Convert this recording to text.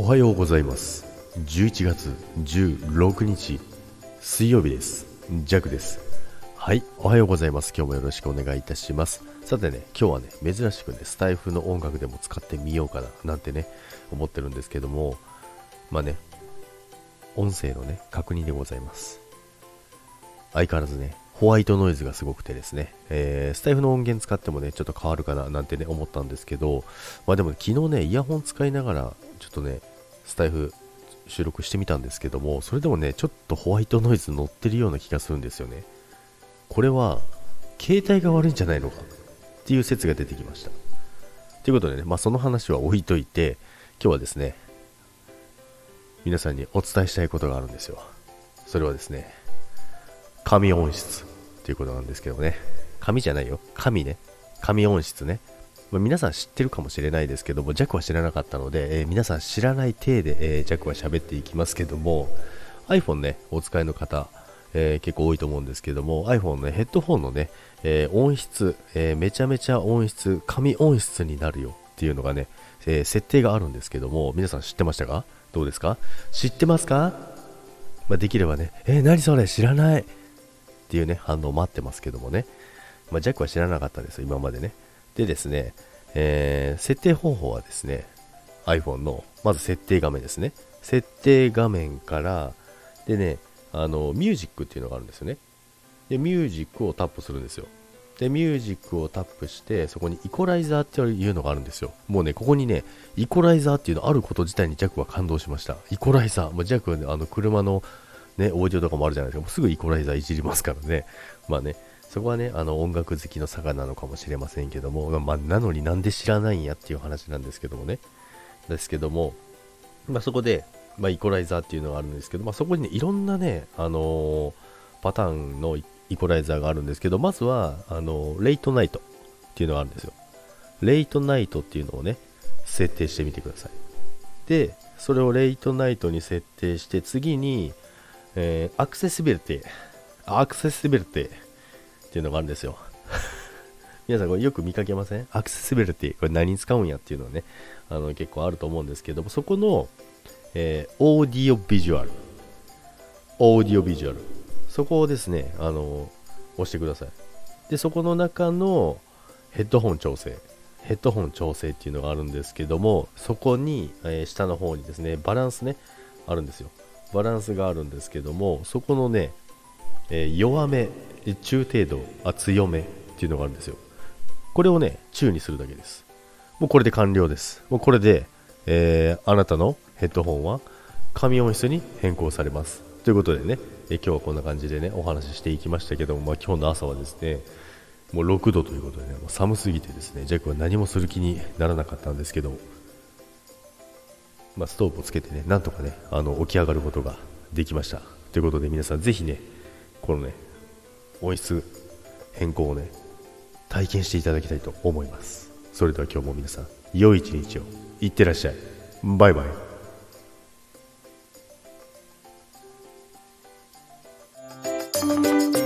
おはようございます。11月16日水曜日です。ジャックです。はいおはようございます。今日もよろしくお願いいたします。さてね今日はね珍しくねスタイフの音楽でも使ってみようかななんてね思ってるんですけどもまあね音声のね確認でございます。相変わらずねホワイトノイズがすごくてですね、えー、スタイフの音源使ってもね、ちょっと変わるかななんてね、思ったんですけど、まあでも、昨日ね、イヤホン使いながら、ちょっとね、スタイフ収録してみたんですけども、それでもね、ちょっとホワイトノイズ乗ってるような気がするんですよね。これは、携帯が悪いんじゃないのかっていう説が出てきました。ということでね、まあその話は置いといて、今日はですね、皆さんにお伝えしたいことがあるんですよ。それはですね、神音質ということなんですけどね。神じゃないよ。神ね。神音質ね。まあ、皆さん知ってるかもしれないですけども、弱は知らなかったので、えー、皆さん知らない体で、えー、弱は喋っていきますけども、iPhone ね、お使いの方、えー、結構多いと思うんですけども、iPhone の、ね、ヘッドホンのね、えー、音質、えー、めちゃめちゃ音質、神音質になるよっていうのがね、え設定があるんですけども、皆さん知ってましたか？どうですか？知ってますか？まあ、できればね、え何それ？知らない！っていうね、反応待ってますけどもね。まあ、ジャックは知らなかったですよ、今までね。でですね、えー、設定方法はですね、iPhone の、まず設定画面ですね。設定画面から、でね、あの、ミュージックっていうのがあるんですよね。で、ミュージックをタップするんですよ。で、ミュージックをタップして、そこにイコライザーっていうのがあるんですよ。もうね、ここにね、イコライザーっていうのあること自体にジャックは感動しました。イコライザー。もうジャックはね、あの、車のね、オーディオとかもあるじゃないですか。もうすぐイコライザーいじりますからね。まあね、そこはね、あの音楽好きの差がなのかもしれませんけども、まあ、なのになんで知らないんやっていう話なんですけどもね。ですけども、まあ、そこで、まあ、イコライザーっていうのがあるんですけど、まあ、そこにね、いろんなね、あのー、パターンのイコライザーがあるんですけど、まずは、あのー、レイトナイトっていうのがあるんですよ。 Late Night っていうのをね、設定してみてください。で、それを Late Night に設定して、次に、えー、アクセシビリティ、アクセシビリティっていうのがあるんですよ。皆さんこれよく見かけません？アクセシビリティ、これ何使うんやっていうのはね、あの結構あると思うんですけども、そこの、えー、オーディオビジュアル、オーディオビジュアル、そこをですね、あの押してください。で、そこの中のヘッドホン調整、ヘッドホン調整っていうのがあるんですけども、そこに、えー、下の方にですね、バランスね、あるんですよ。バランスがあるんですけどもそこのね、えー、弱め中程度あ強めっていうのがあるんですよ。これをね中にするだけです。もうこれで完了です。もうこれで、えー、あなたのヘッドホンは紙音質に変更されます。ということでね、え、今日はこんな感じでねお話ししていきましたけども、まあ、今日の朝はですねもう6度ということでね、もう寒すぎてですね、ジャックは何もする気にならなかったんですけど、まあ、ストーブをつけてね、なんとかね、あの起き上がることができました。ということで皆さんぜひね、このね、音質変更をね体験していただきたいと思います。それでは今日も皆さん良い一日を。いってらっしゃい。バイバイ。